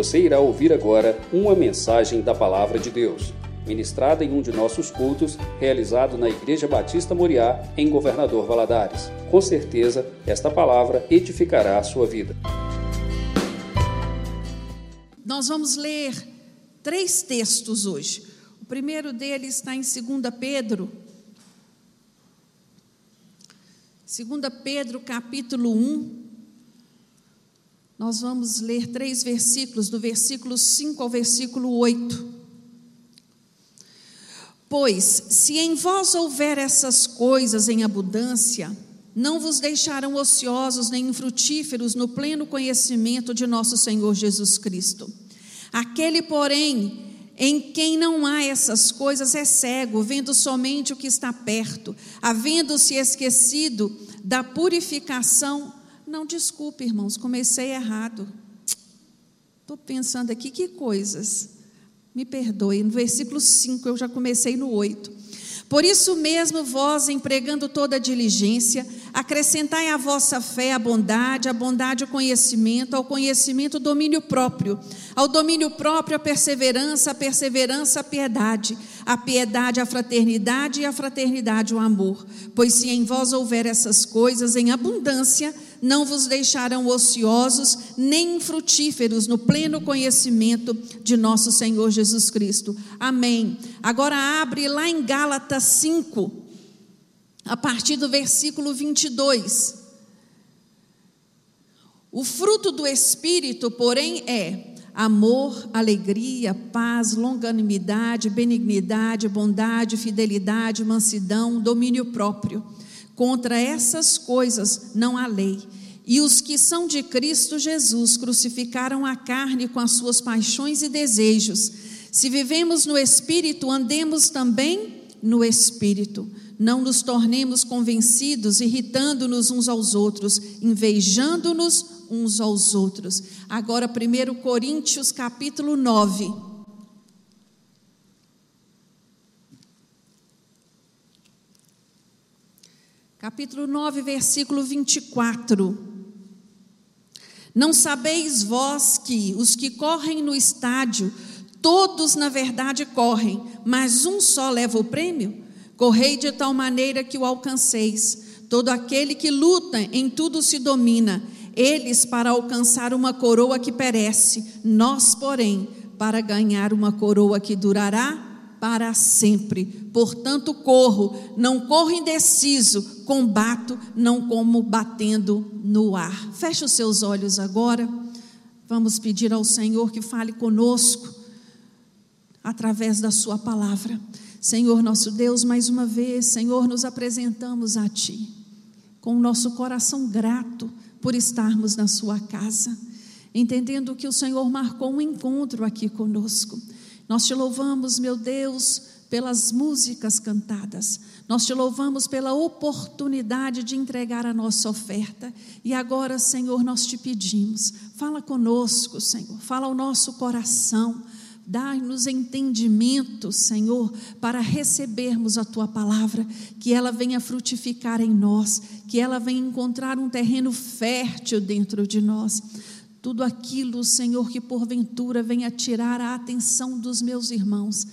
Você irá ouvir agora uma mensagem da Palavra de Deus, ministrada em um de nossos cultos, realizado na Igreja Batista Moriá, em Governador Valadares. Com certeza, esta palavra edificará a sua vida. Nós vamos ler três textos hoje. O primeiro deles está em 2 Pedro. 2 Pedro, capítulo 1. Nós vamos ler três versículos, do versículo 5 ao versículo 8. Pois, se em vós houver essas coisas em abundância, não vos deixarão ociosos nem infrutíferos no pleno conhecimento de nosso Senhor Jesus Cristo. Aquele, porém, em quem não há essas coisas é cego, vendo somente o que está perto, havendo-se esquecido da purificação. Não, desculpe, irmãos, comecei errado. Estou pensando aqui que coisas. Me perdoe, no versículo 5 eu já comecei no 8. Por isso mesmo, vós, empregando toda diligência, acrescentai à vossa fé a bondade, a bondade o conhecimento, ao conhecimento o domínio próprio, ao domínio próprio a perseverança, a perseverança a piedade, a piedade a fraternidade e a fraternidade o amor. Pois se em vós houver essas coisas em abundância, não vos deixarão ociosos nem infrutíferos no pleno conhecimento de nosso Senhor Jesus Cristo. Amém. Agora abre lá em Gálatas 5, a partir do versículo 22. O fruto do Espírito, porém, é amor, alegria, paz, longanimidade, benignidade, bondade, fidelidade, mansidão, domínio próprio. Contra essas coisas não há lei. E os que são de Cristo Jesus crucificaram a carne com as suas paixões e desejos. Se vivemos no Espírito, andemos também no Espírito. Não nos tornemos convencidos, irritando-nos uns aos outros, invejando-nos uns aos outros. Agora, 1 Coríntios capítulo 9. Capítulo 9, versículo 24. Não sabeis vós que os que correm no estádio, todos na verdade correm, mas um só leva o prêmio? Correi de tal maneira que o alcanceis. Todo aquele que luta em tudo se domina, eles para alcançar uma coroa que perece, nós, porém, para ganhar uma coroa que durará para sempre. Portanto, corro, não corro indeciso, combato, não como batendo no ar. Feche os seus olhos agora. Vamos pedir ao Senhor que fale conosco através da Sua palavra. Senhor nosso Deus, mais uma vez, Senhor, nos apresentamos a Ti, com o nosso coração grato por estarmos na Sua casa, entendendo que o Senhor marcou um encontro aqui conosco. Nós te louvamos, meu Deus, pelas músicas cantadas. Nós te louvamos pela oportunidade de entregar a nossa oferta. E agora, Senhor, nós te pedimos, fala conosco, Senhor, fala ao nosso coração. Dá-nos entendimento, Senhor, para recebermos a tua palavra, que ela venha frutificar em nós, que ela venha encontrar um terreno fértil dentro de nós. Tudo aquilo, Senhor, que porventura venha tirar a atenção dos meus irmãos,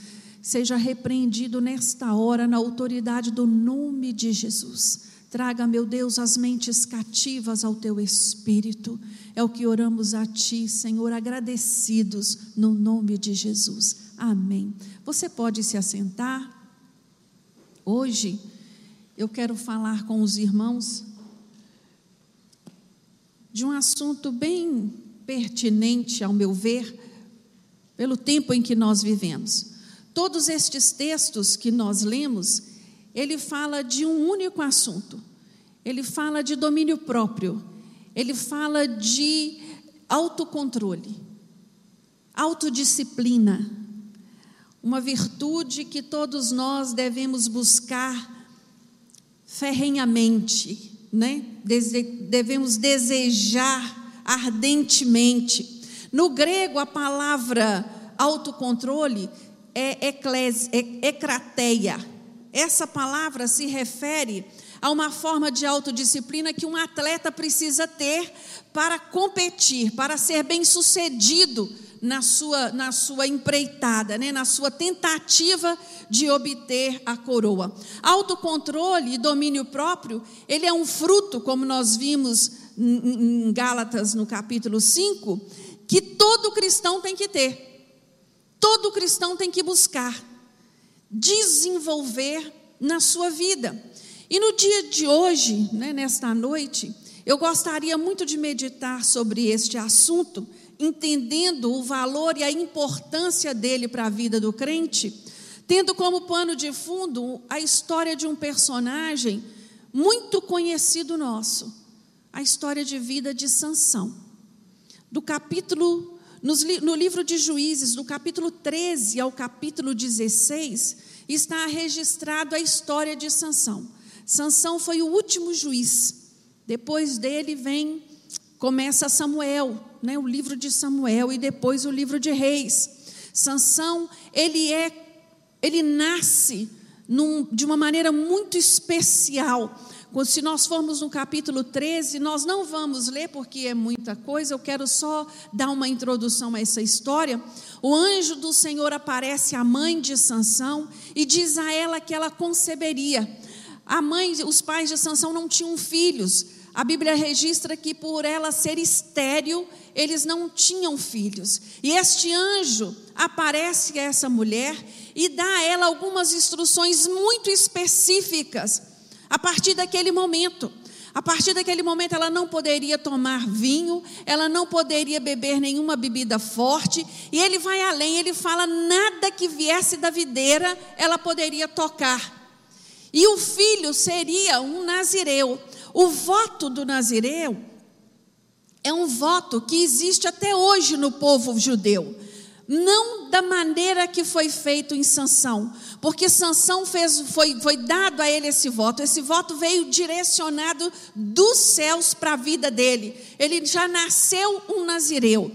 seja repreendido nesta hora na autoridade do nome de Jesus. Traga, meu Deus, as mentes cativas ao teu espírito. É o que oramos a ti, Senhor, agradecidos no nome de Jesus. Amém. Você pode se assentar. Hoje eu quero falar com os irmãos de um assunto bem pertinente, ao meu ver, pelo tempo em que nós vivemos. Todos estes textos que nós lemos, ele fala de um único assunto. Ele fala de domínio próprio. Ele fala de autocontrole, autodisciplina, uma virtude que todos nós devemos buscar ferrenhamente, né? devemos desejar ardentemente. No grego, a palavra autocontrole é, eclés, é ecrateia. Essa palavra se refere Há uma forma de autodisciplina que um atleta precisa ter para competir, para ser bem-sucedido na sua, na sua empreitada, né? na sua tentativa de obter a coroa. Autocontrole e domínio próprio, ele é um fruto, como nós vimos em Gálatas no capítulo 5, que todo cristão tem que ter. Todo cristão tem que buscar desenvolver na sua vida. E no dia de hoje, né, nesta noite, eu gostaria muito de meditar sobre este assunto, entendendo o valor e a importância dele para a vida do crente, tendo como pano de fundo a história de um personagem muito conhecido nosso, a história de vida de Sansão. Do capítulo no livro de Juízes, do capítulo 13 ao capítulo 16, está registrado a história de Sansão. Sansão foi o último juiz. Depois dele vem começa Samuel, né, o livro de Samuel e depois o livro de Reis. Sansão, ele é ele nasce num, de uma maneira muito especial se nós formos no capítulo 13, nós não vamos ler porque é muita coisa, eu quero só dar uma introdução a essa história. O anjo do Senhor aparece à mãe de Sansão e diz a ela que ela conceberia. A mãe, os pais de Sansão não tinham filhos. A Bíblia registra que por ela ser estéril, eles não tinham filhos. E este anjo aparece a essa mulher e dá a ela algumas instruções muito específicas a partir daquele momento, a partir daquele momento ela não poderia tomar vinho, ela não poderia beber nenhuma bebida forte, e ele vai além, ele fala nada que viesse da videira ela poderia tocar. E o filho seria um nazireu. O voto do nazireu é um voto que existe até hoje no povo judeu não da maneira que foi feito em Sansão, porque Sansão fez, foi, foi dado a ele esse voto. Esse voto veio direcionado dos céus para a vida dele. Ele já nasceu um nazireu.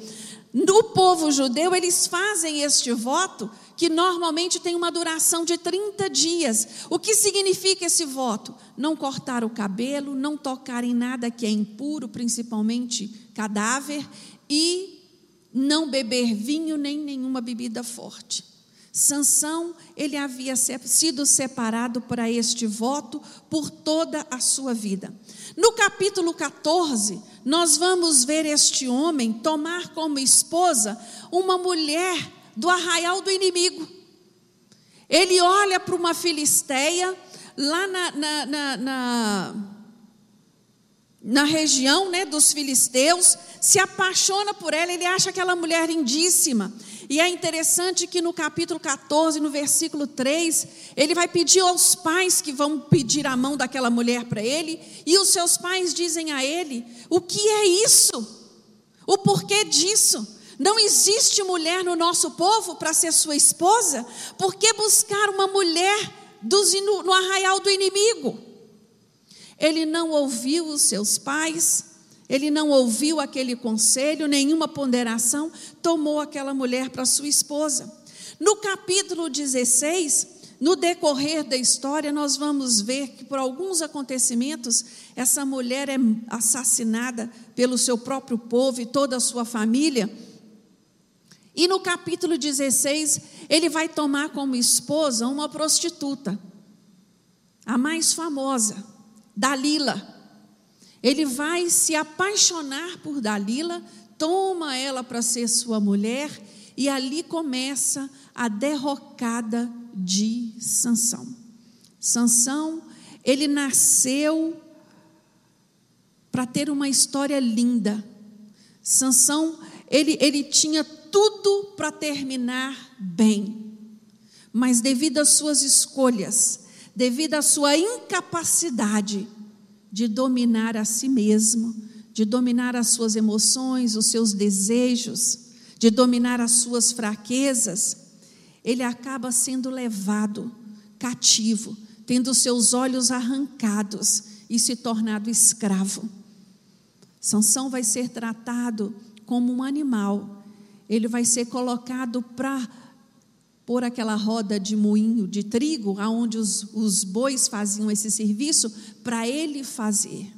No povo judeu, eles fazem este voto que normalmente tem uma duração de 30 dias. O que significa esse voto? Não cortar o cabelo, não tocar em nada que é impuro, principalmente cadáver, e não beber vinho nem nenhuma bebida forte. Sansão, ele havia sido separado para este voto por toda a sua vida. No capítulo 14, nós vamos ver este homem tomar como esposa uma mulher do arraial do inimigo. Ele olha para uma filisteia lá na, na, na, na, na região né, dos filisteus, se apaixona por ela, ele acha aquela mulher lindíssima. E é interessante que no capítulo 14, no versículo 3, ele vai pedir aos pais que vão pedir a mão daquela mulher para ele, e os seus pais dizem a ele: o que é isso? O porquê disso? Não existe mulher no nosso povo para ser sua esposa? Por que buscar uma mulher dos, no, no arraial do inimigo? Ele não ouviu os seus pais, ele não ouviu aquele conselho, nenhuma ponderação, tomou aquela mulher para sua esposa. No capítulo 16, no decorrer da história, nós vamos ver que por alguns acontecimentos, essa mulher é assassinada pelo seu próprio povo e toda a sua família. E no capítulo 16, ele vai tomar como esposa uma prostituta, a mais famosa, Dalila. Ele vai se apaixonar por Dalila, toma ela para ser sua mulher e ali começa a derrocada de Sansão. Sansão, ele nasceu para ter uma história linda. Sansão, ele, ele tinha tudo para terminar bem. Mas devido às suas escolhas, devido à sua incapacidade, de dominar a si mesmo, de dominar as suas emoções, os seus desejos, de dominar as suas fraquezas, ele acaba sendo levado cativo, tendo seus olhos arrancados e se tornado escravo. Sansão vai ser tratado como um animal. Ele vai ser colocado para pôr aquela roda de moinho de trigo, aonde os, os bois faziam esse serviço, para ele fazer.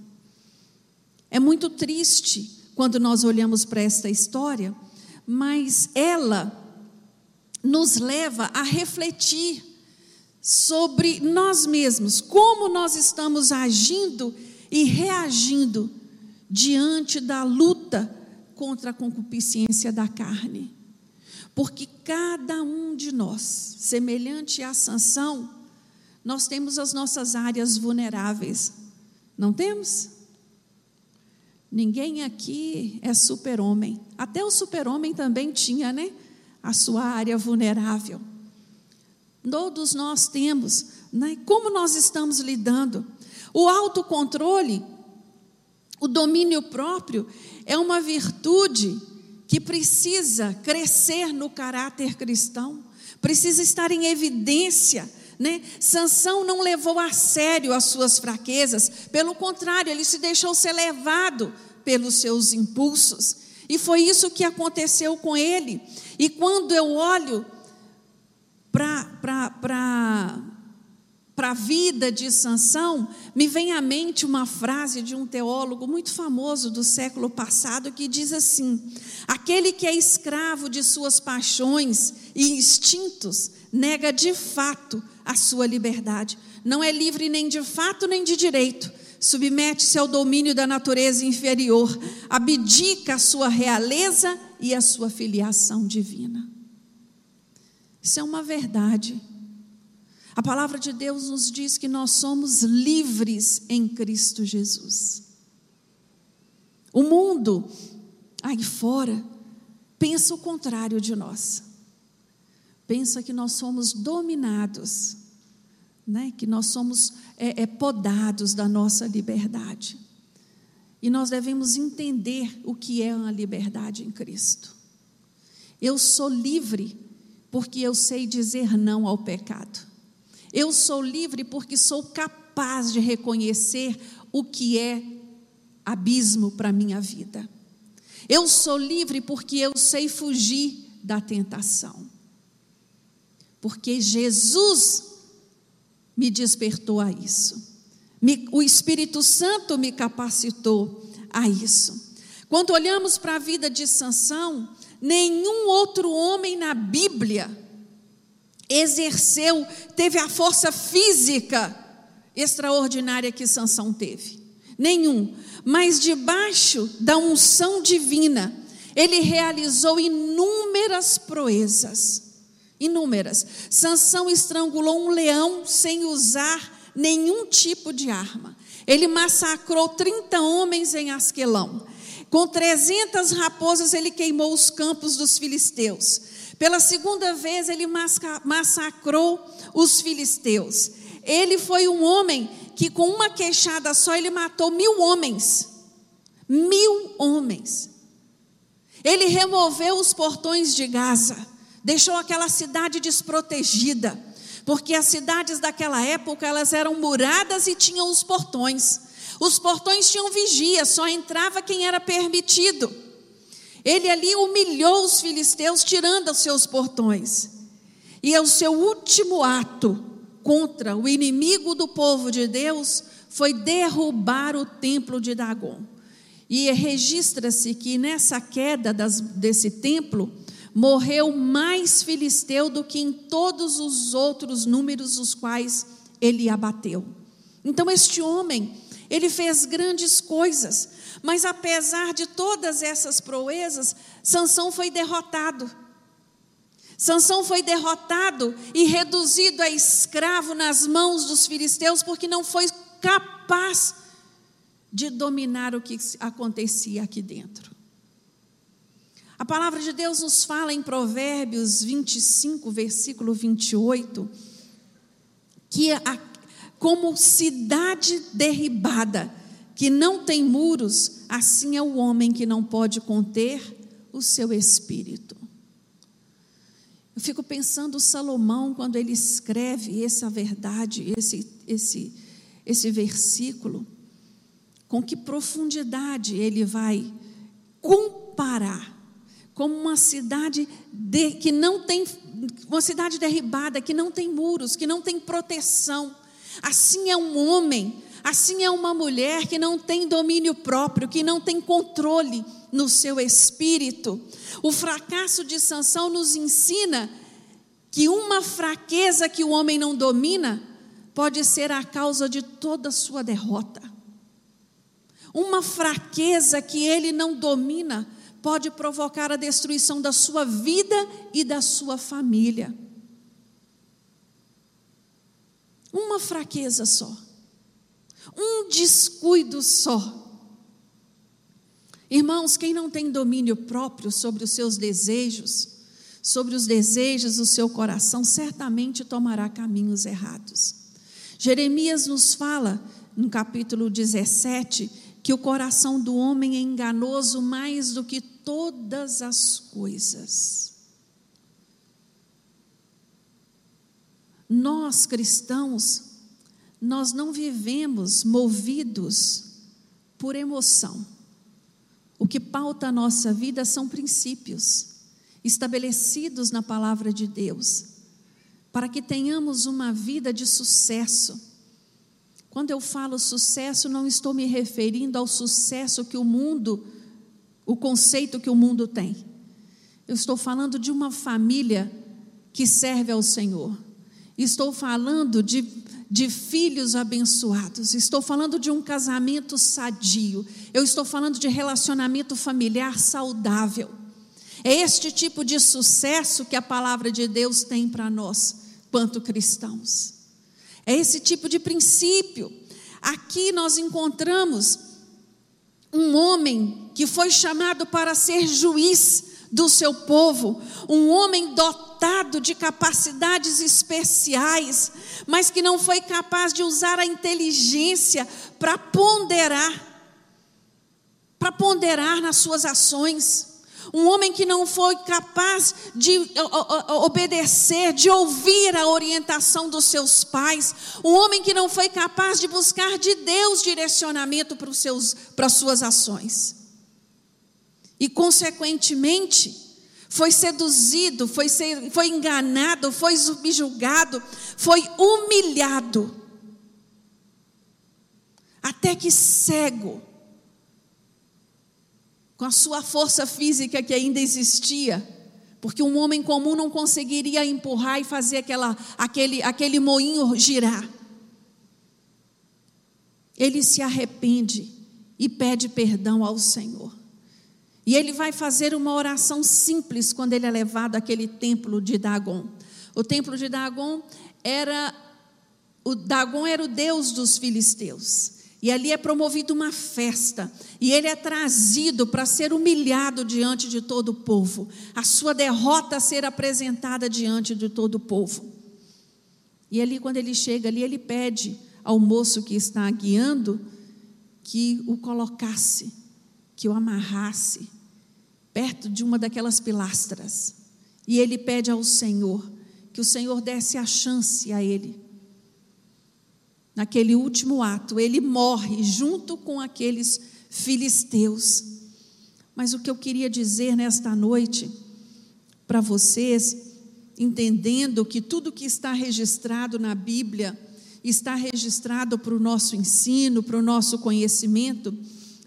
É muito triste quando nós olhamos para esta história, mas ela nos leva a refletir sobre nós mesmos, como nós estamos agindo e reagindo diante da luta contra a concupiscência da carne. Porque cada um de nós, semelhante à sanção, nós temos as nossas áreas vulneráveis. Não temos? Ninguém aqui é super-homem. Até o super-homem também tinha, né? A sua área vulnerável. Todos nós temos. Né? Como nós estamos lidando? O autocontrole, o domínio próprio, é uma virtude que precisa crescer no caráter cristão, precisa estar em evidência. Né? Sansão não levou a sério as suas fraquezas, pelo contrário, ele se deixou ser levado pelos seus impulsos. E foi isso que aconteceu com ele. E quando eu olho para para a vida de Sansão, me vem à mente uma frase de um teólogo muito famoso do século passado que diz assim: Aquele que é escravo de suas paixões e instintos nega de fato a sua liberdade. Não é livre nem de fato nem de direito. Submete-se ao domínio da natureza inferior, abdica a sua realeza e a sua filiação divina. Isso é uma verdade. A palavra de Deus nos diz que nós somos livres em Cristo Jesus. O mundo aí fora pensa o contrário de nós. Pensa que nós somos dominados, né? que nós somos é, é, podados da nossa liberdade. E nós devemos entender o que é a liberdade em Cristo. Eu sou livre porque eu sei dizer não ao pecado. Eu sou livre porque sou capaz de reconhecer o que é abismo para a minha vida. Eu sou livre porque eu sei fugir da tentação. Porque Jesus me despertou a isso. o Espírito Santo me capacitou a isso. Quando olhamos para a vida de Sansão, nenhum outro homem na Bíblia exerceu, teve a força física extraordinária que Sansão teve. Nenhum. Mas debaixo da unção divina, ele realizou inúmeras proezas. Inúmeras. Sansão estrangulou um leão sem usar nenhum tipo de arma. Ele massacrou 30 homens em Asquelão. Com 300 raposas ele queimou os campos dos filisteus. Pela segunda vez, ele massacrou os filisteus. Ele foi um homem que, com uma queixada só, ele matou mil homens. Mil homens. Ele removeu os portões de Gaza, deixou aquela cidade desprotegida, porque as cidades daquela época elas eram muradas e tinham os portões. Os portões tinham vigia, só entrava quem era permitido. Ele ali humilhou os filisteus, tirando os seus portões. E o seu último ato contra o inimigo do povo de Deus foi derrubar o templo de Dagon. E registra-se que nessa queda das, desse templo, morreu mais filisteu do que em todos os outros números os quais ele abateu. Então, este homem, ele fez grandes coisas, mas apesar de todas essas proezas, Sansão foi derrotado. Sansão foi derrotado e reduzido a escravo nas mãos dos filisteus porque não foi capaz de dominar o que acontecia aqui dentro. A palavra de Deus nos fala em Provérbios 25, versículo 28, que a, como cidade derribada, que não tem muros, assim é o homem que não pode conter o seu espírito. Eu fico pensando Salomão quando ele escreve essa verdade, esse esse esse versículo, com que profundidade ele vai comparar como uma cidade de, que não tem uma cidade derribada, que não tem muros, que não tem proteção. Assim é um homem, assim é uma mulher que não tem domínio próprio, que não tem controle no seu espírito. O fracasso de Sansão nos ensina que uma fraqueza que o homem não domina pode ser a causa de toda a sua derrota. Uma fraqueza que ele não domina pode provocar a destruição da sua vida e da sua família. Uma fraqueza só, um descuido só. Irmãos, quem não tem domínio próprio sobre os seus desejos, sobre os desejos do seu coração, certamente tomará caminhos errados. Jeremias nos fala, no capítulo 17, que o coração do homem é enganoso mais do que todas as coisas. Nós cristãos, nós não vivemos movidos por emoção. O que pauta a nossa vida são princípios estabelecidos na palavra de Deus, para que tenhamos uma vida de sucesso. Quando eu falo sucesso, não estou me referindo ao sucesso que o mundo, o conceito que o mundo tem. Eu estou falando de uma família que serve ao Senhor. Estou falando de, de filhos abençoados. Estou falando de um casamento sadio. Eu estou falando de relacionamento familiar saudável. É este tipo de sucesso que a palavra de Deus tem para nós, quanto cristãos. É esse tipo de princípio. Aqui nós encontramos um homem que foi chamado para ser juiz do seu povo, um homem dotado de capacidades especiais, mas que não foi capaz de usar a inteligência para ponderar, para ponderar nas suas ações um homem que não foi capaz de obedecer, de ouvir a orientação dos seus pais, um homem que não foi capaz de buscar de Deus direcionamento para, os seus, para as suas ações. E, consequentemente, foi seduzido, foi, ser, foi enganado, foi subjugado, foi humilhado, até que cego com a sua força física que ainda existia, porque um homem comum não conseguiria empurrar e fazer aquela, aquele, aquele moinho girar. Ele se arrepende e pede perdão ao Senhor. E ele vai fazer uma oração simples quando ele é levado àquele templo de Dagon. O templo de Dagon era o Dagon era o deus dos filisteus. E ali é promovida uma festa, e ele é trazido para ser humilhado diante de todo o povo, a sua derrota ser apresentada diante de todo o povo. E ali, quando ele chega ali, ele pede ao moço que está guiando que o colocasse, que o amarrasse perto de uma daquelas pilastras. E ele pede ao Senhor que o Senhor desse a chance a ele naquele último ato, ele morre junto com aqueles filisteus. Mas o que eu queria dizer nesta noite para vocês, entendendo que tudo que está registrado na Bíblia está registrado para o nosso ensino, para o nosso conhecimento,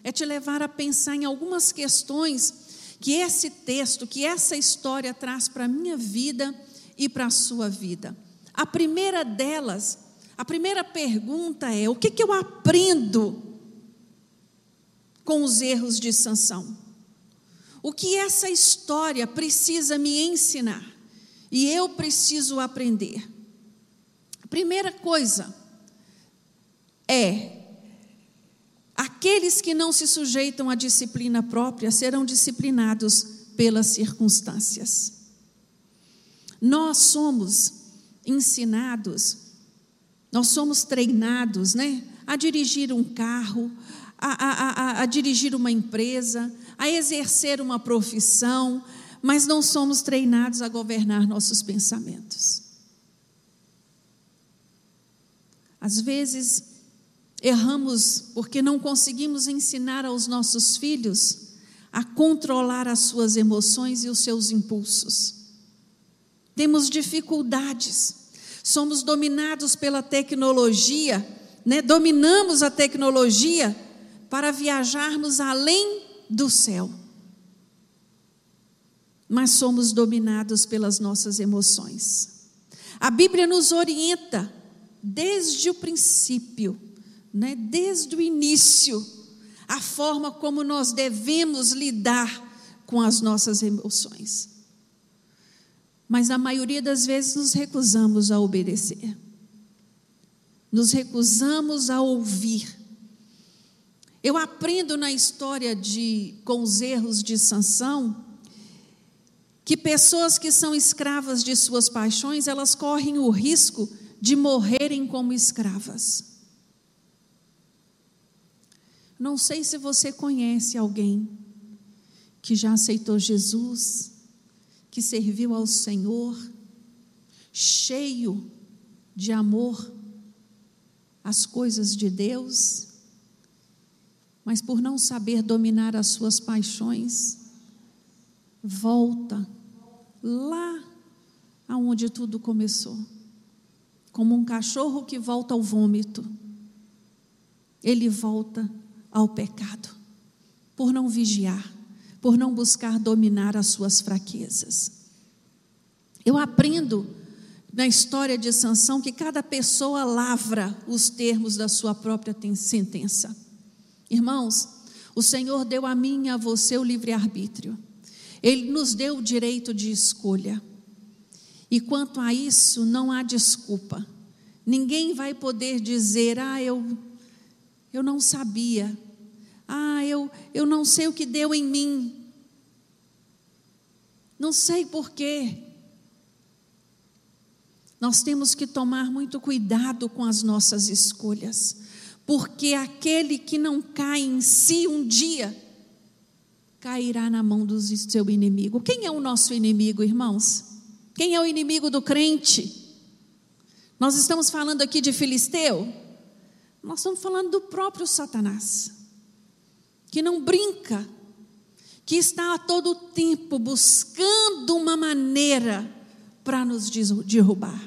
é te levar a pensar em algumas questões que esse texto, que essa história traz para a minha vida e para a sua vida. A primeira delas a primeira pergunta é: o que, que eu aprendo com os erros de Sansão? O que essa história precisa me ensinar? E eu preciso aprender. A primeira coisa é: aqueles que não se sujeitam à disciplina própria serão disciplinados pelas circunstâncias. Nós somos ensinados nós somos treinados né, a dirigir um carro, a, a, a, a dirigir uma empresa, a exercer uma profissão, mas não somos treinados a governar nossos pensamentos. Às vezes, erramos porque não conseguimos ensinar aos nossos filhos a controlar as suas emoções e os seus impulsos. Temos dificuldades, somos dominados pela tecnologia, né? dominamos a tecnologia para viajarmos além do céu. Mas somos dominados pelas nossas emoções. A Bíblia nos orienta desde o princípio, né? desde o início, a forma como nós devemos lidar com as nossas emoções. Mas a maioria das vezes nos recusamos a obedecer, nos recusamos a ouvir. Eu aprendo na história de com os erros de Sansão que pessoas que são escravas de suas paixões, elas correm o risco de morrerem como escravas. Não sei se você conhece alguém que já aceitou Jesus, que serviu ao Senhor, cheio de amor às coisas de Deus, mas por não saber dominar as suas paixões, volta lá aonde tudo começou. Como um cachorro que volta ao vômito, ele volta ao pecado, por não vigiar, por não buscar dominar as suas fraquezas. Eu aprendo na história de Sansão que cada pessoa lavra os termos da sua própria sentença. Irmãos, o Senhor deu a mim e a você o livre-arbítrio. Ele nos deu o direito de escolha. E quanto a isso, não há desculpa. Ninguém vai poder dizer: "Ah, eu eu não sabia. Ah, eu, eu não sei o que deu em mim. Não sei porquê. Nós temos que tomar muito cuidado com as nossas escolhas, porque aquele que não cai em si um dia, cairá na mão do seu inimigo. Quem é o nosso inimigo, irmãos? Quem é o inimigo do crente? Nós estamos falando aqui de Filisteu? Nós estamos falando do próprio Satanás que não brinca, que está a todo tempo buscando uma maneira para nos derrubar,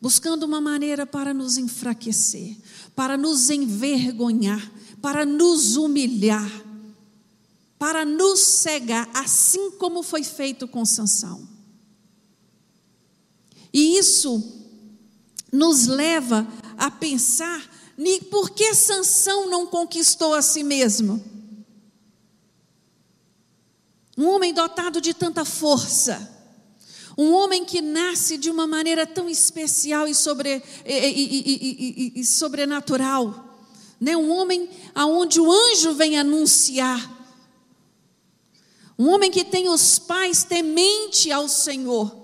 buscando uma maneira para nos enfraquecer, para nos envergonhar, para nos humilhar, para nos cegar, assim como foi feito com Sansão. E isso nos leva a pensar por que Sansão não conquistou a si mesmo? Um homem dotado de tanta força, um homem que nasce de uma maneira tão especial e, sobre, e, e, e, sobrenatural, né? um homem aonde o anjo vem anunciar, um homem que tem os pais temente ao Senhor.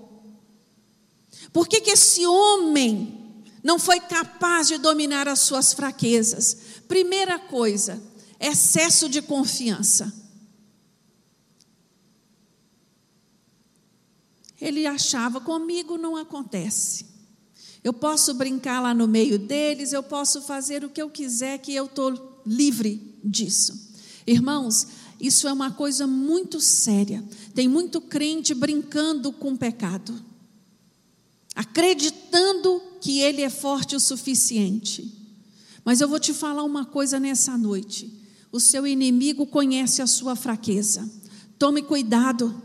Por que, que esse homem não foi capaz de dominar as suas fraquezas. Primeira coisa, excesso de confiança. Ele achava, comigo não acontece. Eu posso brincar lá no meio deles, eu posso fazer o que eu quiser, que eu estou livre disso. Irmãos, isso é uma coisa muito séria. Tem muito crente brincando com o pecado, acreditando que ele é forte o suficiente. Mas eu vou te falar uma coisa nessa noite. O seu inimigo conhece a sua fraqueza. Tome cuidado.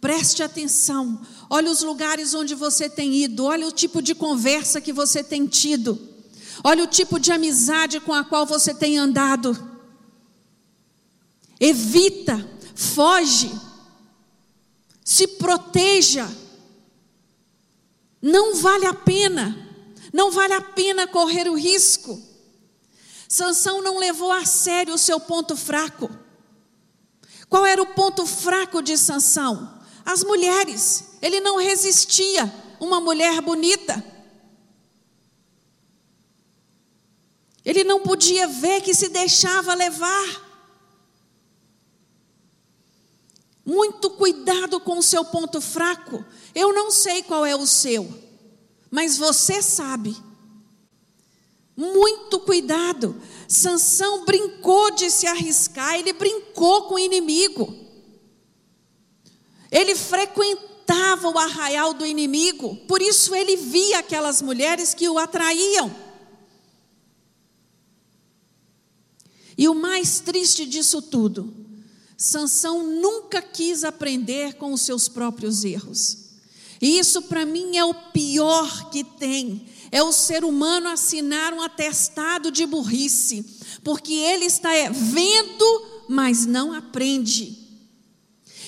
Preste atenção. Olha os lugares onde você tem ido. Olha o tipo de conversa que você tem tido. Olha o tipo de amizade com a qual você tem andado. Evita, foge, se proteja. Não vale a pena. Não vale a pena correr o risco. Sansão não levou a sério o seu ponto fraco. Qual era o ponto fraco de Sansão? As mulheres. Ele não resistia uma mulher bonita. Ele não podia ver que se deixava levar. Muito cuidado com o seu ponto fraco. Eu não sei qual é o seu. Mas você sabe. Muito cuidado. Sansão brincou de se arriscar, ele brincou com o inimigo. Ele frequentava o arraial do inimigo, por isso ele via aquelas mulheres que o atraíam. E o mais triste disso tudo, Sansão nunca quis aprender com os seus próprios erros. E isso para mim é o pior que tem. É o ser humano assinar um atestado de burrice, porque ele está é, vendo, mas não aprende.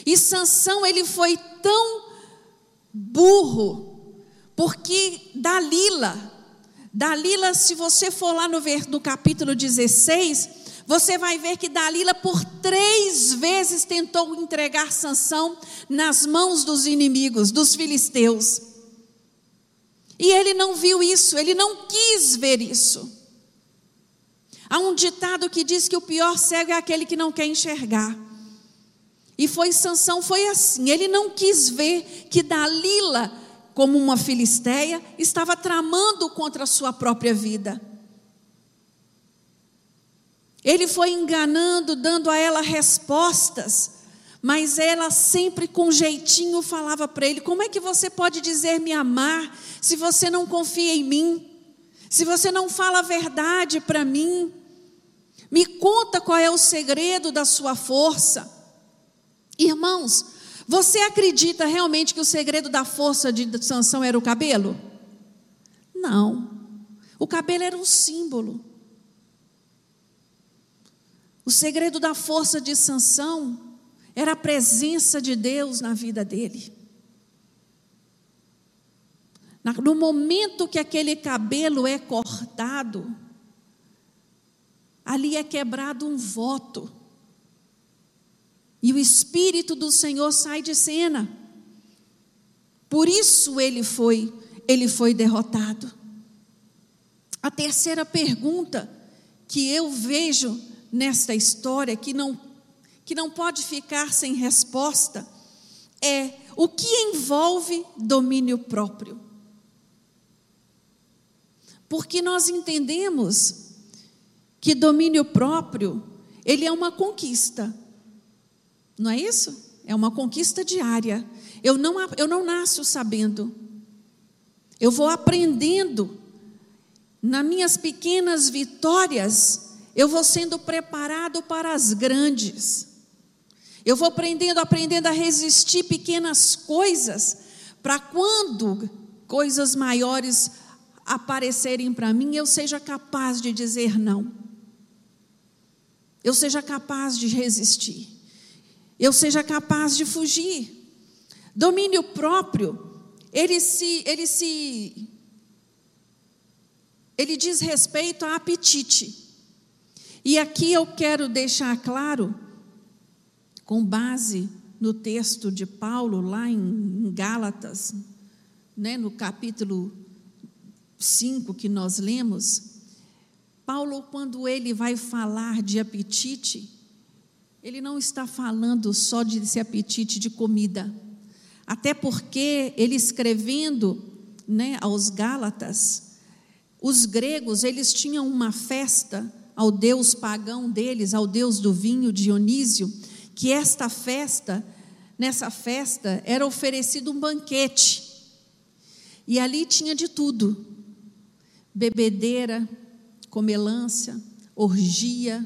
E Sansão ele foi tão burro, porque Dalila, Dalila, se você for lá no, no capítulo 16, você vai ver que Dalila por três vezes tentou entregar Sansão nas mãos dos inimigos, dos filisteus. E ele não viu isso, ele não quis ver isso. Há um ditado que diz que o pior cego é aquele que não quer enxergar. E foi Sansão foi assim, ele não quis ver que Dalila, como uma filisteia, estava tramando contra a sua própria vida. Ele foi enganando, dando a ela respostas, mas ela sempre com jeitinho falava para ele: Como é que você pode dizer me amar se você não confia em mim? Se você não fala a verdade para mim? Me conta qual é o segredo da sua força. Irmãos, você acredita realmente que o segredo da força de Sansão era o cabelo? Não. O cabelo era um símbolo. O segredo da força de Sansão era a presença de Deus na vida dele. No momento que aquele cabelo é cortado, ali é quebrado um voto. E o espírito do Senhor sai de cena. Por isso ele foi, ele foi derrotado. A terceira pergunta que eu vejo nesta história que não, que não pode ficar sem resposta é o que envolve domínio próprio. Porque nós entendemos que domínio próprio, ele é uma conquista. Não é isso? É uma conquista diária. Eu não, eu não nasço sabendo. Eu vou aprendendo nas minhas pequenas vitórias eu vou sendo preparado para as grandes. Eu vou aprendendo, aprendendo a resistir pequenas coisas, para quando coisas maiores aparecerem para mim, eu seja capaz de dizer não. Eu seja capaz de resistir. Eu seja capaz de fugir. Domínio próprio, ele se ele se ele diz respeito a apetite. E aqui eu quero deixar claro, com base no texto de Paulo, lá em Gálatas, né, no capítulo 5 que nós lemos, Paulo, quando ele vai falar de apetite, ele não está falando só de esse apetite de comida, até porque ele escrevendo né, aos Gálatas, os gregos eles tinham uma festa ao deus pagão deles, ao deus do vinho, Dionísio, que esta festa, nessa festa, era oferecido um banquete. E ali tinha de tudo: bebedeira, comelância, orgia.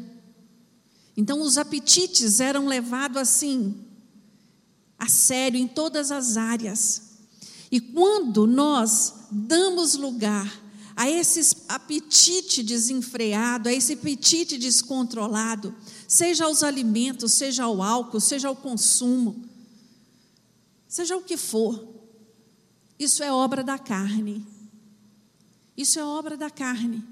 Então os apetites eram levados assim, a sério, em todas as áreas. E quando nós damos lugar a esse apetite desenfreado, a esse apetite descontrolado, seja aos alimentos, seja ao álcool, seja ao consumo, seja o que for, isso é obra da carne. Isso é obra da carne.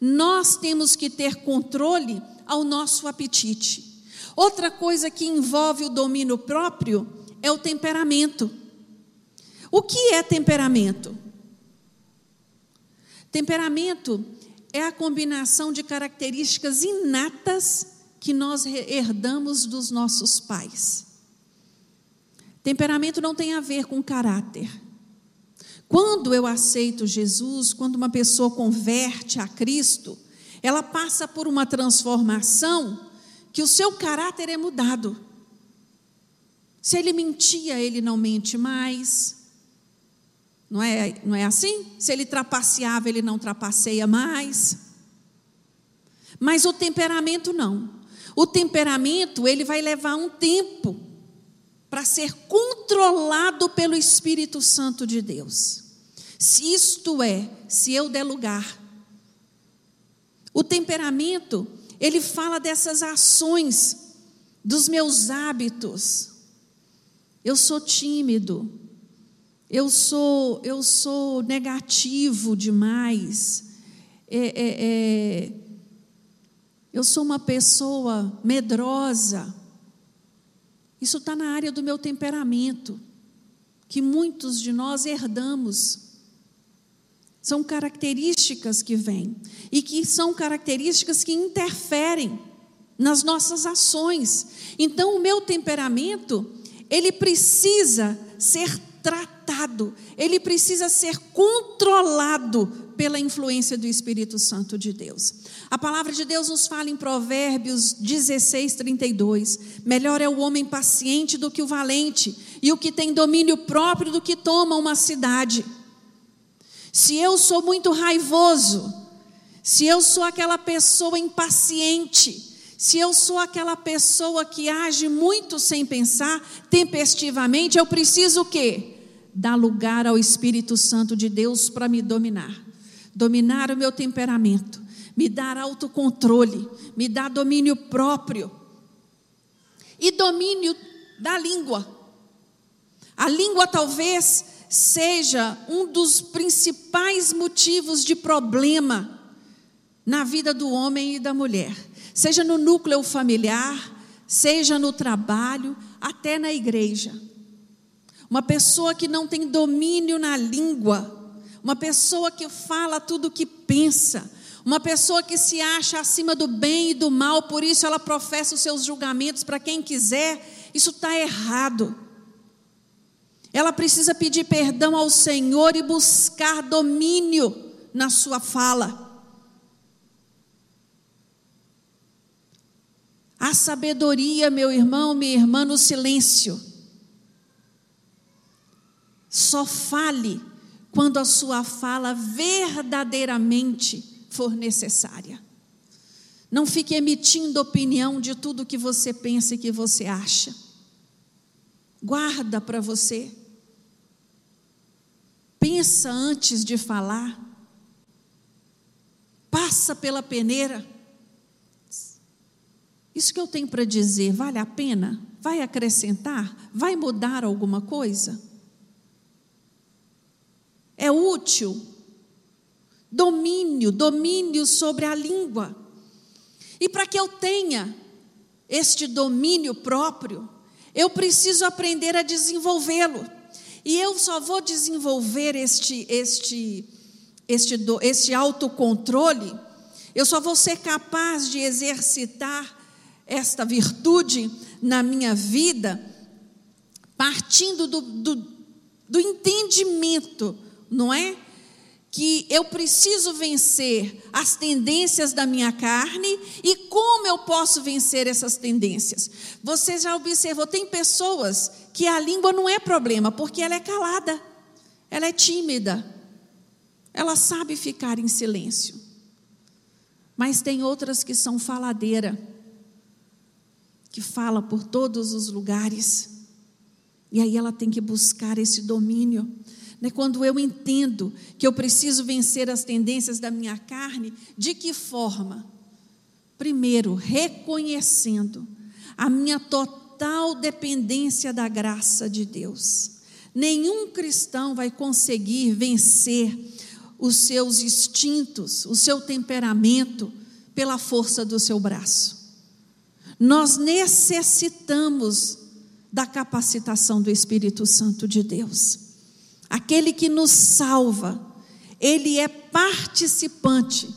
Nós temos que ter controle ao nosso apetite. Outra coisa que envolve o domínio próprio é o temperamento. O que é temperamento? Temperamento é a combinação de características inatas que nós herdamos dos nossos pais. Temperamento não tem a ver com caráter. Quando eu aceito Jesus, quando uma pessoa converte a Cristo, ela passa por uma transformação que o seu caráter é mudado. Se ele mentia, ele não mente mais. Não é, não é assim? Se ele trapaceava, ele não trapaceia mais. Mas o temperamento não. O temperamento, ele vai levar um tempo para ser controlado pelo Espírito Santo de Deus. Se isto é, se eu der lugar. O temperamento, ele fala dessas ações, dos meus hábitos. Eu sou tímido. Eu sou, eu sou negativo demais. É, é, é, eu sou uma pessoa medrosa. Isso está na área do meu temperamento, que muitos de nós herdamos. São características que vêm e que são características que interferem nas nossas ações. Então, o meu temperamento, ele precisa ser tratado, ele precisa ser controlado pela influência do Espírito Santo de Deus. A palavra de Deus nos fala em Provérbios 16, 32: melhor é o homem paciente do que o valente, e o que tem domínio próprio do que toma uma cidade. Se eu sou muito raivoso, se eu sou aquela pessoa impaciente, se eu sou aquela pessoa que age muito sem pensar, tempestivamente, eu preciso o quê? Dar lugar ao Espírito Santo de Deus para me dominar. Dominar o meu temperamento, me dar autocontrole, me dar domínio próprio. E domínio da língua. A língua talvez seja um dos principais motivos de problema na vida do homem e da mulher seja no núcleo familiar, seja no trabalho, até na igreja. Uma pessoa que não tem domínio na língua, uma pessoa que fala tudo o que pensa, uma pessoa que se acha acima do bem e do mal, por isso ela professa os seus julgamentos para quem quiser, isso está errado. Ela precisa pedir perdão ao Senhor e buscar domínio na sua fala. A sabedoria, meu irmão, minha irmã, no silêncio. Só fale quando a sua fala verdadeiramente for necessária. Não fique emitindo opinião de tudo que você pensa e que você acha. Guarda para você. Pensa antes de falar. Passa pela peneira. Isso que eu tenho para dizer vale a pena? Vai acrescentar? Vai mudar alguma coisa? É útil? Domínio, domínio sobre a língua. E para que eu tenha este domínio próprio, eu preciso aprender a desenvolvê-lo. E eu só vou desenvolver este, este, este, este autocontrole, eu só vou ser capaz de exercitar esta virtude na minha vida, partindo do, do, do entendimento, não é? Que eu preciso vencer as tendências da minha carne e como eu posso vencer essas tendências. Você já observou, tem pessoas que a língua não é problema, porque ela é calada, ela é tímida, ela sabe ficar em silêncio. Mas tem outras que são faladeira que fala por todos os lugares. E aí ela tem que buscar esse domínio. Né? Quando eu entendo que eu preciso vencer as tendências da minha carne, de que forma? Primeiro, reconhecendo a minha total dependência da graça de Deus. Nenhum cristão vai conseguir vencer os seus instintos, o seu temperamento, pela força do seu braço. Nós necessitamos da capacitação do Espírito Santo de Deus. Aquele que nos salva, ele é participante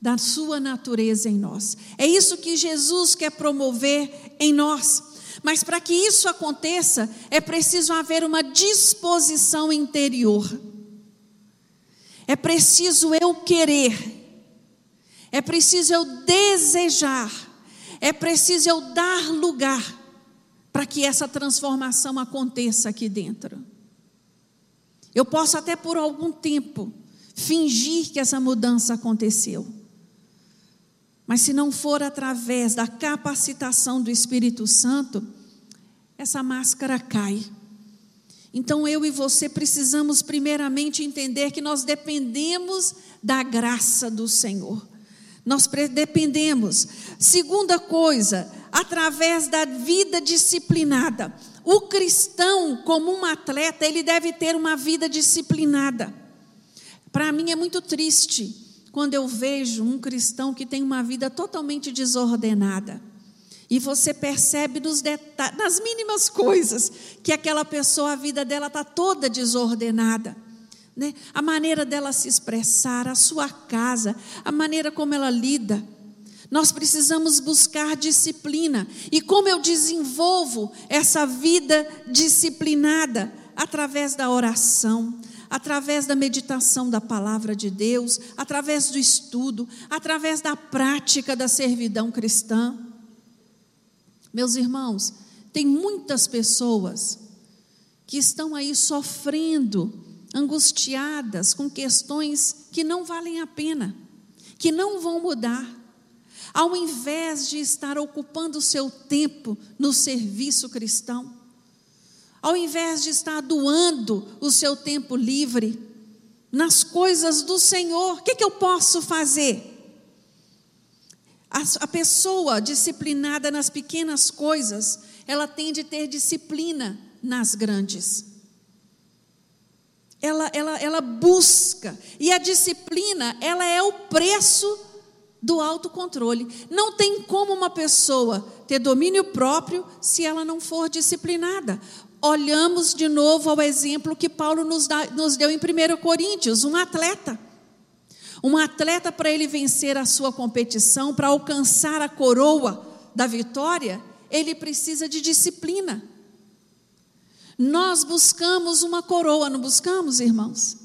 da sua natureza em nós. É isso que Jesus quer promover em nós. Mas para que isso aconteça, é preciso haver uma disposição interior. É preciso eu querer. é preciso eu desejar, é preciso eu dar lugar para que essa transformação aconteça aqui dentro. Eu posso até por algum tempo fingir que essa mudança aconteceu. Mas se não for através da capacitação do Espírito Santo, essa máscara cai. Então eu e você precisamos primeiramente entender que nós dependemos da graça do Senhor. Nós dependemos. Segunda coisa, através da vida disciplinada. O cristão, como um atleta, ele deve ter uma vida disciplinada. Para mim é muito triste quando eu vejo um cristão que tem uma vida totalmente desordenada. E você percebe nos detalhes, nas mínimas coisas, que aquela pessoa, a vida dela está toda desordenada. Né? A maneira dela se expressar, a sua casa, a maneira como ela lida. Nós precisamos buscar disciplina. E como eu desenvolvo essa vida disciplinada? Através da oração, através da meditação da palavra de Deus, através do estudo, através da prática da servidão cristã. Meus irmãos, tem muitas pessoas que estão aí sofrendo, angustiadas com questões que não valem a pena, que não vão mudar. Ao invés de estar ocupando o seu tempo no serviço cristão, ao invés de estar doando o seu tempo livre nas coisas do Senhor, o que, que eu posso fazer? A, pessoa disciplinada nas pequenas coisas, ela tem de ter disciplina nas grandes. Ela, ela, ela busca, e a disciplina, ela é o preço do autocontrole. Não tem como uma pessoa ter domínio próprio se ela não for disciplinada. Olhamos de novo ao exemplo que Paulo nos, dá, nos deu em 1 Coríntios, um atleta. Um atleta, para ele vencer a sua competição, para alcançar a coroa da vitória, ele precisa de disciplina. Nós buscamos uma coroa, não buscamos, irmãos?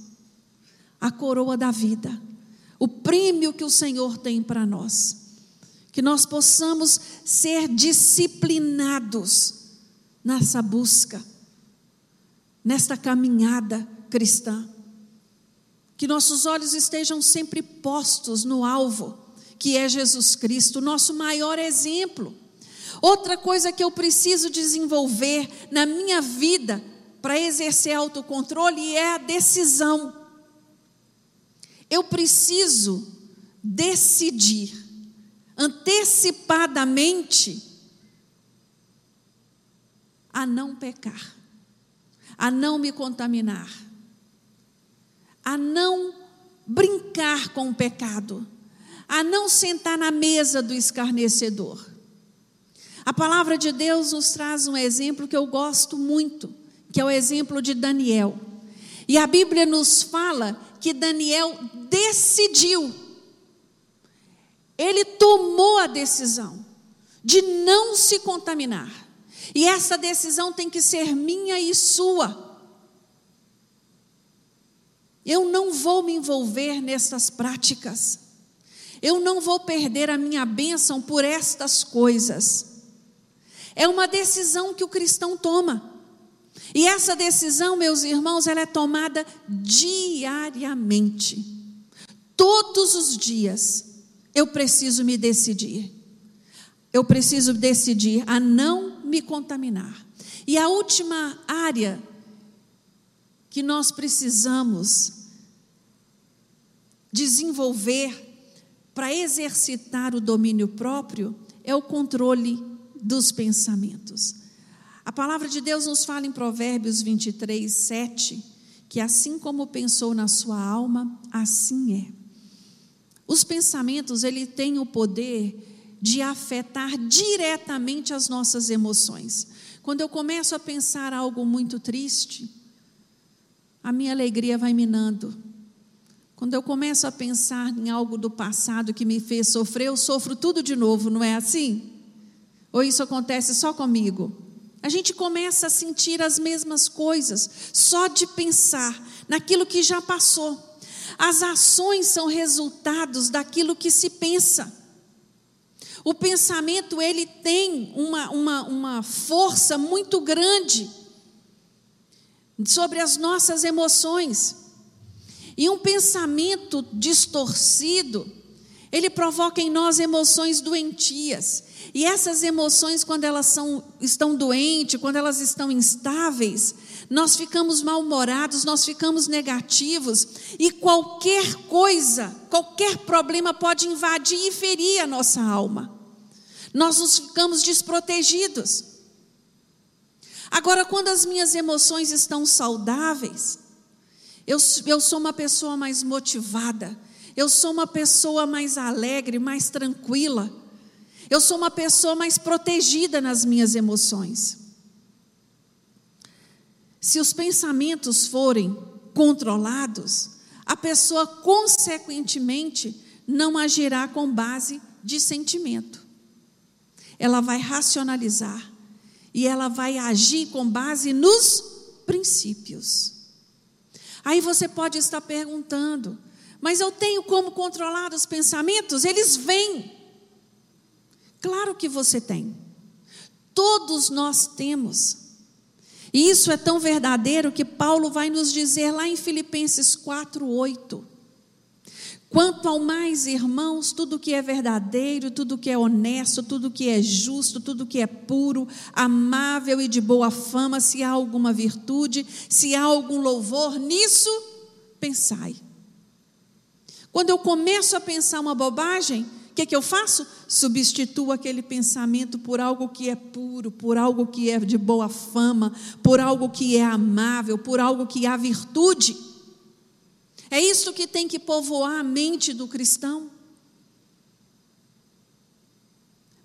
A coroa da vida, o prêmio que o Senhor tem para nós. Que nós possamos ser disciplinados nessa busca, nesta caminhada cristã que nossos olhos estejam sempre postos no alvo, que é Jesus Cristo, nosso maior exemplo. Outra coisa que eu preciso desenvolver na minha vida para exercer autocontrole é a decisão. Eu preciso decidir antecipadamente a não pecar, a não me contaminar a não brincar com o pecado, a não sentar na mesa do escarnecedor. A palavra de Deus nos traz um exemplo que eu gosto muito, que é o exemplo de Daniel. E a Bíblia nos fala que Daniel decidiu, ele tomou a decisão de não se contaminar. E essa decisão tem que ser minha e sua. Eu não vou me envolver nessas práticas. Eu não vou perder a minha bênção por estas coisas. É uma decisão que o cristão toma. E essa decisão, meus irmãos, ela é tomada diariamente. Todos os dias eu preciso me decidir. Eu preciso decidir a não me contaminar. E a última área que nós precisamos desenvolver para exercitar o domínio próprio é o controle dos pensamentos. A palavra de Deus nos fala em Provérbios 23, 7, que assim como pensou na sua alma, assim é. Os pensamentos, ele tem o poder de afetar diretamente as nossas emoções. Quando eu começo a pensar algo muito triste, a minha alegria vai minando quando eu começo a pensar em algo do passado que me fez sofrer, eu sofro tudo de novo, não é assim? Ou isso acontece só comigo? A gente começa a sentir as mesmas coisas só de pensar naquilo que já passou. As ações são resultados daquilo que se pensa. O pensamento ele tem uma, uma, uma força muito grande sobre as nossas emoções. E um pensamento distorcido, ele provoca em nós emoções doentias. E essas emoções, quando elas são, estão doentes, quando elas estão instáveis, nós ficamos mal-humorados, nós ficamos negativos, e qualquer coisa, qualquer problema pode invadir e ferir a nossa alma. Nós nos ficamos desprotegidos. Agora, quando as minhas emoções estão saudáveis, eu, eu sou uma pessoa mais motivada, eu sou uma pessoa mais alegre, mais tranquila, eu sou uma pessoa mais protegida nas minhas emoções. Se os pensamentos forem controlados, a pessoa consequentemente não agirá com base de sentimento. Ela vai racionalizar e ela vai agir com base nos princípios. Aí você pode estar perguntando, mas eu tenho como controlar os pensamentos? Eles vêm. Claro que você tem. Todos nós temos. E isso é tão verdadeiro que Paulo vai nos dizer lá em Filipenses 4:8. Quanto ao mais, irmãos, tudo que é verdadeiro, tudo que é honesto, tudo que é justo, tudo que é puro, amável e de boa fama, se há alguma virtude, se há algum louvor, nisso pensai. Quando eu começo a pensar uma bobagem, o que, que eu faço? Substituo aquele pensamento por algo que é puro, por algo que é de boa fama, por algo que é amável, por algo que há virtude. É isso que tem que povoar a mente do cristão.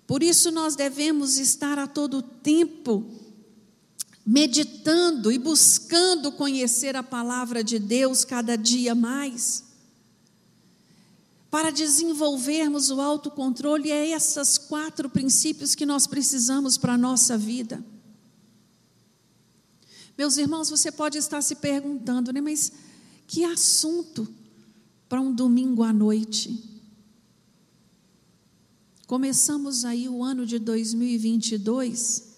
Por isso nós devemos estar a todo tempo meditando e buscando conhecer a palavra de Deus cada dia mais para desenvolvermos o autocontrole, é esses quatro princípios que nós precisamos para a nossa vida. Meus irmãos, você pode estar se perguntando, né, mas que assunto para um domingo à noite? Começamos aí o ano de 2022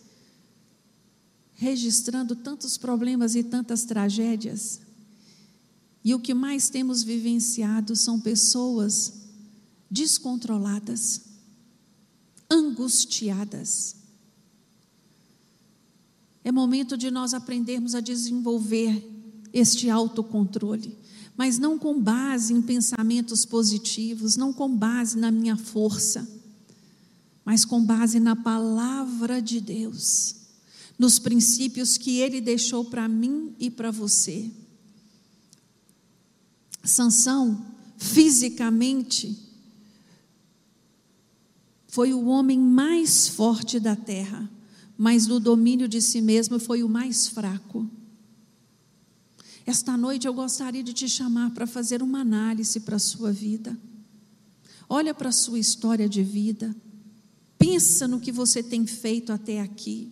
registrando tantos problemas e tantas tragédias. E o que mais temos vivenciado são pessoas descontroladas, angustiadas. É momento de nós aprendermos a desenvolver este autocontrole, mas não com base em pensamentos positivos, não com base na minha força, mas com base na palavra de Deus, nos princípios que Ele deixou para mim e para você. Sansão, fisicamente, foi o homem mais forte da terra, mas no domínio de si mesmo foi o mais fraco. Esta noite eu gostaria de te chamar para fazer uma análise para a sua vida. Olha para a sua história de vida. Pensa no que você tem feito até aqui.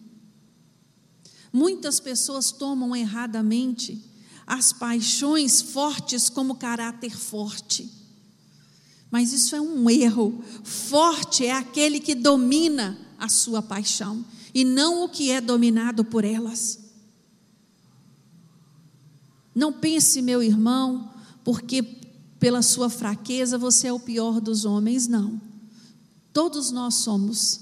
Muitas pessoas tomam erradamente as paixões fortes como caráter forte. Mas isso é um erro. Forte é aquele que domina a sua paixão e não o que é dominado por elas. Não pense, meu irmão, porque pela sua fraqueza você é o pior dos homens, não. Todos nós somos,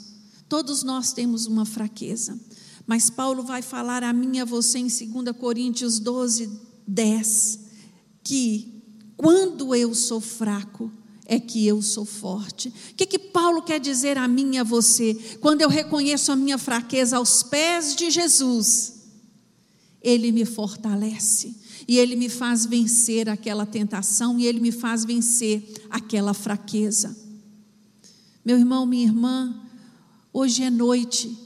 todos nós temos uma fraqueza. Mas Paulo vai falar a mim e a você em 2 Coríntios 12, 10, que quando eu sou fraco, é que eu sou forte. O que, que Paulo quer dizer a mim e a você? Quando eu reconheço a minha fraqueza aos pés de Jesus, Ele me fortalece e Ele me faz vencer aquela tentação e Ele me faz vencer aquela fraqueza. Meu irmão, minha irmã, hoje é noite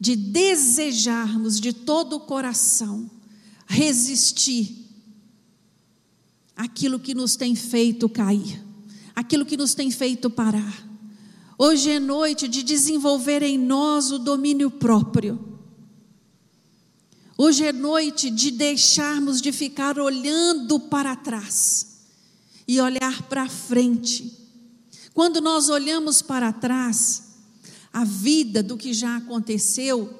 de desejarmos de todo o coração resistir aquilo que nos tem feito cair, aquilo que nos tem feito parar. Hoje é noite de desenvolver em nós o domínio próprio. Hoje é noite de deixarmos de ficar olhando para trás e olhar para frente. Quando nós olhamos para trás, a vida do que já aconteceu,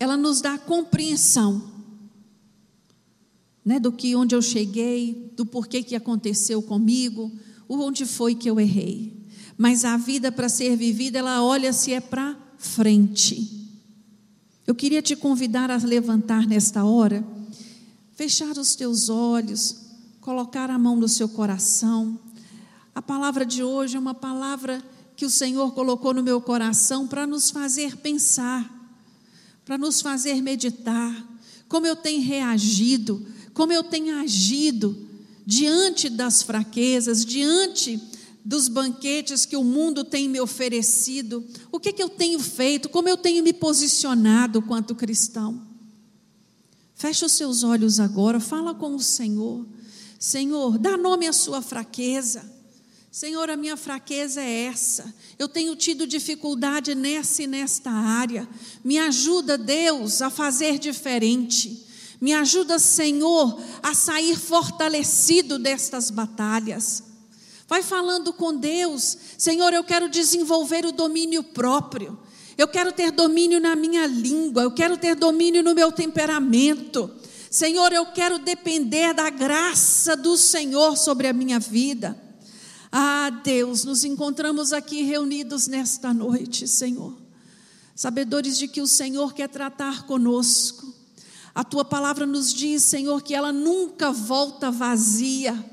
ela nos dá compreensão né, do que onde eu cheguei, do porquê que aconteceu comigo, onde foi que eu errei. Mas a vida para ser vivida, ela olha se é para frente. Eu queria te convidar a levantar nesta hora, fechar os teus olhos, colocar a mão no seu coração. A palavra de hoje é uma palavra que o Senhor colocou no meu coração para nos fazer pensar, para nos fazer meditar, como eu tenho reagido como eu tenho agido diante das fraquezas, diante dos banquetes que o mundo tem me oferecido, o que, que eu tenho feito, como eu tenho me posicionado quanto cristão. Feche os seus olhos agora, fala com o Senhor. Senhor, dá nome à sua fraqueza. Senhor, a minha fraqueza é essa. Eu tenho tido dificuldade nessa e nesta área. Me ajuda, Deus, a fazer diferente. Me ajuda, Senhor, a sair fortalecido destas batalhas. Vai falando com Deus, Senhor, eu quero desenvolver o domínio próprio. Eu quero ter domínio na minha língua, eu quero ter domínio no meu temperamento. Senhor, eu quero depender da graça do Senhor sobre a minha vida. Ah, Deus, nos encontramos aqui reunidos nesta noite, Senhor. Sabedores de que o Senhor quer tratar conosco. A tua palavra nos diz, Senhor, que ela nunca volta vazia.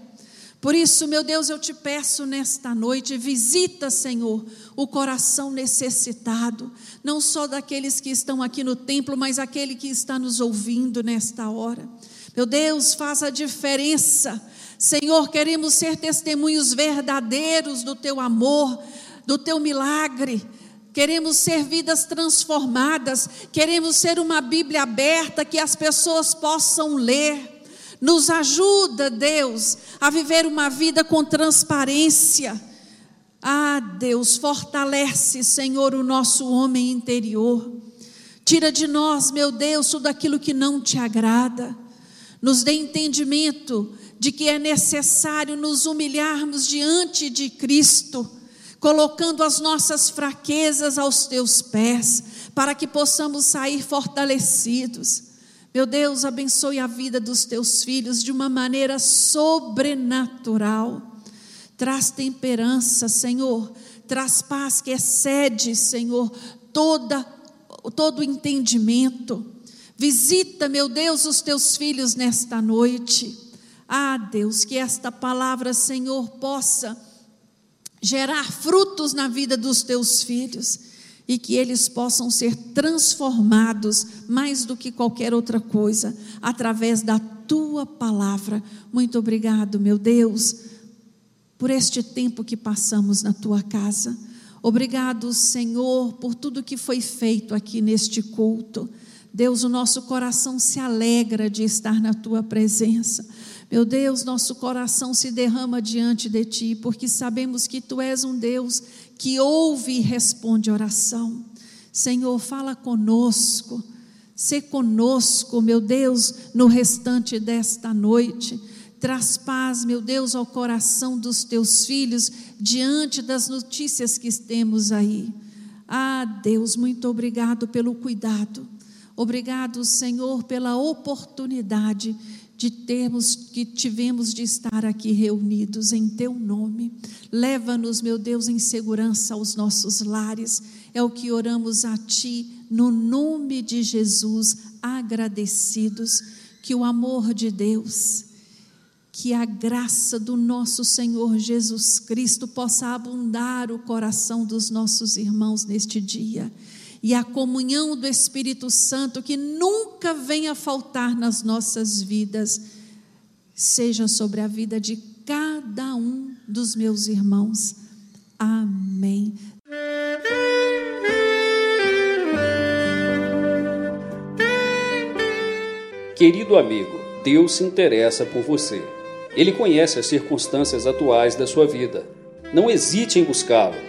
Por isso, meu Deus, eu te peço nesta noite, visita, Senhor, o coração necessitado, não só daqueles que estão aqui no templo, mas aquele que está nos ouvindo nesta hora. Meu Deus, faz a diferença. Senhor, queremos ser testemunhos verdadeiros do teu amor, do teu milagre. Queremos ser vidas transformadas, queremos ser uma Bíblia aberta que as pessoas possam ler. Nos ajuda, Deus, a viver uma vida com transparência. Ah, Deus, fortalece, Senhor, o nosso homem interior. Tira de nós, meu Deus, tudo aquilo que não te agrada. Nos dê entendimento de que é necessário nos humilharmos diante de Cristo colocando as nossas fraquezas aos teus pés, para que possamos sair fortalecidos. Meu Deus, abençoe a vida dos teus filhos de uma maneira sobrenatural. Traz temperança, Senhor. Traz paz que excede, Senhor, toda todo entendimento. Visita, meu Deus, os teus filhos nesta noite. Ah, Deus, que esta palavra, Senhor, possa gerar frutos na vida dos teus filhos e que eles possam ser transformados mais do que qualquer outra coisa através da tua palavra. Muito obrigado, meu Deus, por este tempo que passamos na tua casa. Obrigado, Senhor, por tudo que foi feito aqui neste culto. Deus, o nosso coração se alegra de estar na tua presença. Meu Deus, nosso coração se derrama diante de Ti, porque sabemos que Tu és um Deus que ouve e responde oração. Senhor, fala conosco, se conosco, meu Deus, no restante desta noite. Traz paz, meu Deus, ao coração dos teus filhos diante das notícias que temos aí. Ah, Deus, muito obrigado pelo cuidado. Obrigado, Senhor, pela oportunidade de termos que tivemos de estar aqui reunidos em teu nome. Leva-nos, meu Deus, em segurança aos nossos lares. É o que oramos a ti no nome de Jesus, agradecidos que o amor de Deus, que a graça do nosso Senhor Jesus Cristo possa abundar o coração dos nossos irmãos neste dia e a comunhão do Espírito Santo que nunca venha faltar nas nossas vidas, seja sobre a vida de cada um dos meus irmãos. Amém. Querido amigo, Deus se interessa por você. Ele conhece as circunstâncias atuais da sua vida. Não hesite em buscá-lo